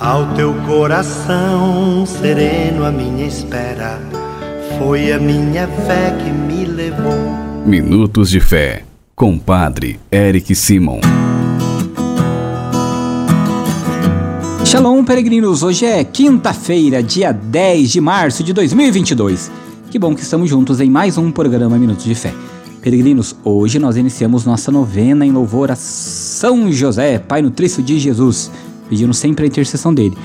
Ao teu coração sereno, a minha espera foi a minha fé que me levou. Minutos de Fé, com Padre Eric Simon. Shalom, peregrinos! Hoje é quinta-feira, dia 10 de março de 2022. Que bom que estamos juntos em mais um programa Minutos de Fé. Peregrinos, hoje nós iniciamos nossa novena em louvor a São José, Pai Nutrício de Jesus pedindo sempre a intercessão dele.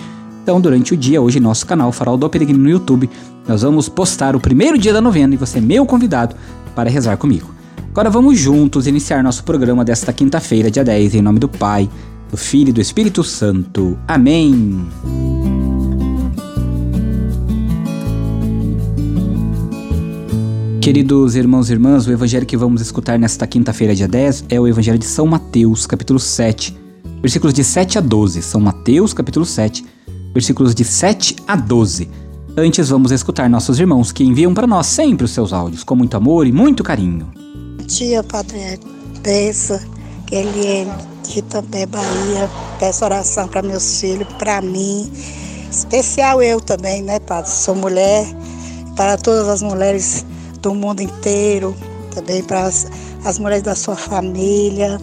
Então, durante o dia, hoje, nosso canal Farol do Peregrino no YouTube, nós vamos postar o primeiro dia da novena e você é meu convidado para rezar comigo. Agora vamos juntos iniciar nosso programa desta quinta-feira, dia 10, em nome do Pai, do Filho e do Espírito Santo. Amém. Queridos irmãos e irmãs, o evangelho que vamos escutar nesta quinta-feira, dia 10, é o evangelho de São Mateus, capítulo 7, versículos de 7 a 12. São Mateus, capítulo 7, versículos de 7 a 12. Antes, vamos escutar nossos irmãos que enviam para nós sempre os seus áudios, com muito amor e muito carinho. Dia, Padre Peça, Eliane, de também Bahia. Peço oração para meus filhos, para mim. Especial eu também, né, Padre? Sou mulher, para todas as mulheres do mundo inteiro, também para as, as mulheres da sua família,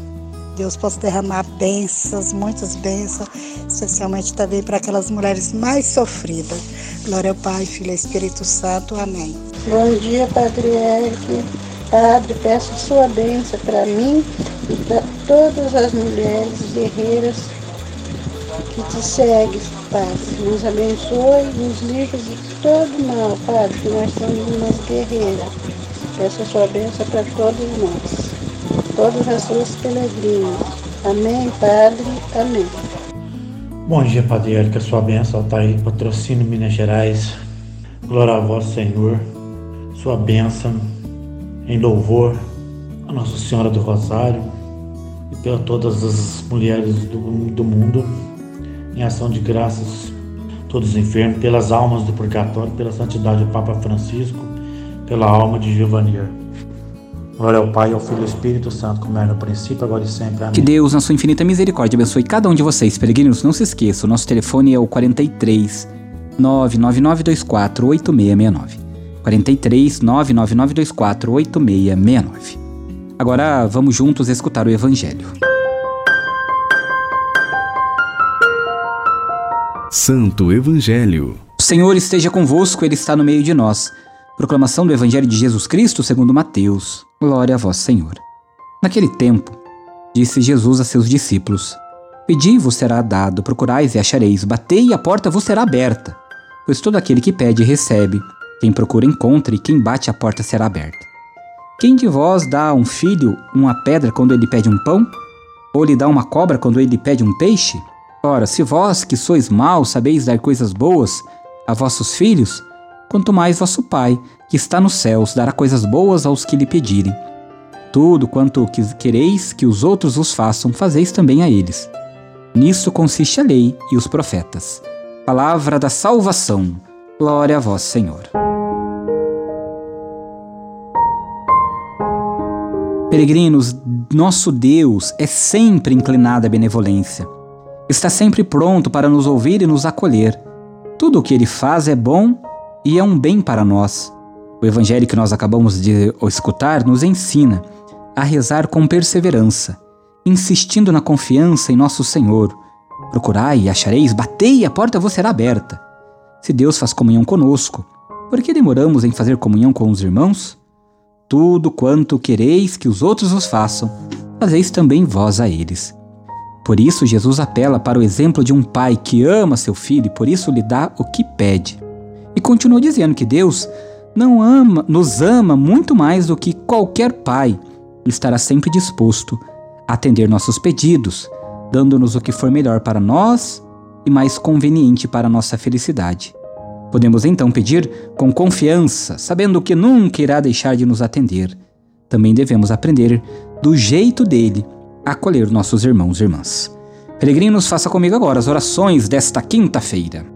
Deus possa derramar bênçãos, muitas bênçãos, especialmente também para aquelas mulheres mais sofridas. Glória ao Pai, Filho e Espírito Santo. Amém. Bom dia, Padre Eric. Padre, peço sua bênção para mim e para todas as mulheres guerreiras que te seguem, Padre. Nos abençoe, nos livre de todo mal, Padre, que nós somos umas guerreiras. Peço sua bênção para todos nós todas as suas peregrinas. Amém, Padre. Amém. Bom dia, Padre Érica. Sua bênção está aí, patrocínio Minas Gerais. Glória a vós, Senhor. Sua bênção em louvor a Nossa Senhora do Rosário e pela todas as mulheres do, do mundo, em ação de graças, todos enfermos, pelas almas do purgatório, pela santidade do Papa Francisco, pela alma de Giovanni. Glória ao Pai, ao Filho e ao Espírito Santo, como era no princípio, agora e sempre. Amém. Que Deus, na sua infinita misericórdia, abençoe cada um de vocês. Peregrinos, não se esqueça, o nosso telefone é o 43 99924 8669. 43 99924 8669. Agora vamos juntos escutar o Evangelho. Santo Evangelho. O Senhor esteja convosco, Ele está no meio de nós. Proclamação do Evangelho de Jesus Cristo segundo Mateus. Glória a vós, Senhor. Naquele tempo, disse Jesus a seus discípulos: Pedi-vos será dado, procurais e achareis, batei e a porta vos será aberta. Pois todo aquele que pede recebe, quem procura encontra e quem bate a porta será aberta. Quem de vós dá a um filho uma pedra quando ele pede um pão? Ou lhe dá uma cobra quando ele pede um peixe? Ora, se vós que sois maus sabeis dar coisas boas a vossos filhos, quanto mais vosso Pai, que está nos céus, dará coisas boas aos que lhe pedirem. Tudo quanto quereis que os outros vos façam, fazeis também a eles. Nisso consiste a lei e os profetas. Palavra da salvação. Glória a vós, Senhor. Peregrinos, nosso Deus é sempre inclinado à benevolência. Está sempre pronto para nos ouvir e nos acolher. Tudo o que ele faz é bom e é um bem para nós. O evangelho que nós acabamos de escutar nos ensina a rezar com perseverança, insistindo na confiança em nosso Senhor. Procurai e achareis, batei e a porta vos será aberta. Se Deus faz comunhão conosco, por que demoramos em fazer comunhão com os irmãos? Tudo quanto quereis que os outros vos façam, fazeis também vós a eles. Por isso, Jesus apela para o exemplo de um pai que ama seu filho e por isso lhe dá o que pede. E continua dizendo que Deus não ama, nos ama muito mais do que qualquer pai estará sempre disposto a atender nossos pedidos, dando-nos o que for melhor para nós e mais conveniente para nossa felicidade. Podemos então pedir com confiança, sabendo que nunca irá deixar de nos atender. Também devemos aprender do jeito dele a acolher nossos irmãos e irmãs. Peregrinos, faça comigo agora as orações desta quinta-feira.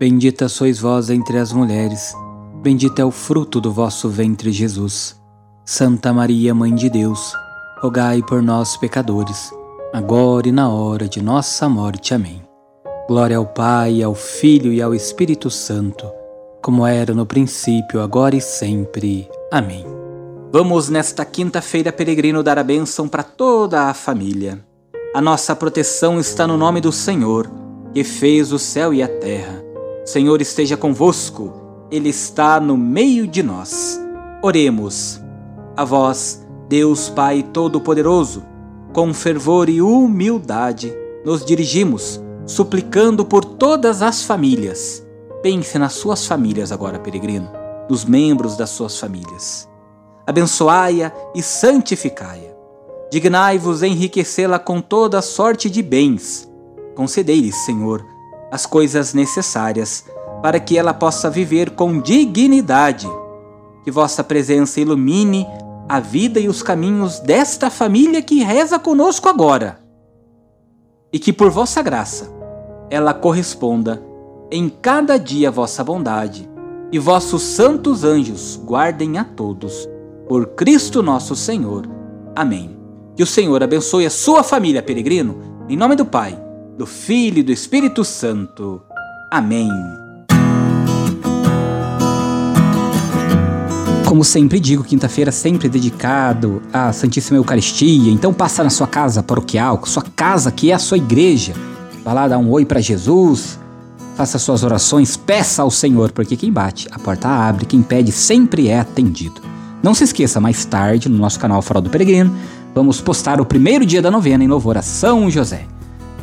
Bendita sois vós entre as mulheres, bendito é o fruto do vosso ventre, Jesus. Santa Maria, Mãe de Deus, rogai por nós, pecadores, agora e na hora de nossa morte. Amém. Glória ao Pai, ao Filho e ao Espírito Santo, como era no princípio, agora e sempre. Amém. Vamos nesta quinta-feira, peregrino, dar a bênção para toda a família. A nossa proteção está no nome do Senhor, que fez o céu e a terra. Senhor esteja convosco, Ele está no meio de nós. Oremos. A vós, Deus Pai Todo-Poderoso, com fervor e humildade, nos dirigimos, suplicando por todas as famílias. Pense nas suas famílias agora, peregrino, nos membros das suas famílias. Abençoai-a e santificai-a. Dignai-vos enriquecê-la com toda sorte de bens. Concedei-lhe, Senhor, as coisas necessárias para que ela possa viver com dignidade. Que vossa presença ilumine a vida e os caminhos desta família que reza conosco agora. E que por vossa graça ela corresponda em cada dia a vossa bondade, e vossos santos anjos guardem a todos. Por Cristo nosso Senhor. Amém. Que o Senhor abençoe a sua família, peregrino, em nome do Pai do Filho e do Espírito Santo. Amém. Como sempre digo, quinta-feira sempre dedicado à Santíssima Eucaristia. Então passa na sua casa paroquial, sua casa que é a sua igreja. Vá lá dar um oi para Jesus, faça suas orações, peça ao Senhor, porque quem bate, a porta abre, quem pede sempre é atendido. Não se esqueça, mais tarde, no nosso canal Farol do Peregrino, vamos postar o primeiro dia da novena em louvor a São José.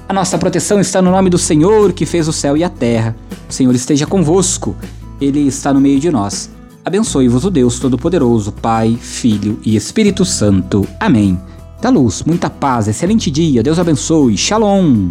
A nossa proteção está no nome do Senhor que fez o céu e a terra. O Senhor esteja convosco, Ele está no meio de nós. Abençoe-vos o Deus Todo-Poderoso, Pai, Filho e Espírito Santo. Amém. Da luz, muita paz, excelente dia, Deus abençoe. Shalom.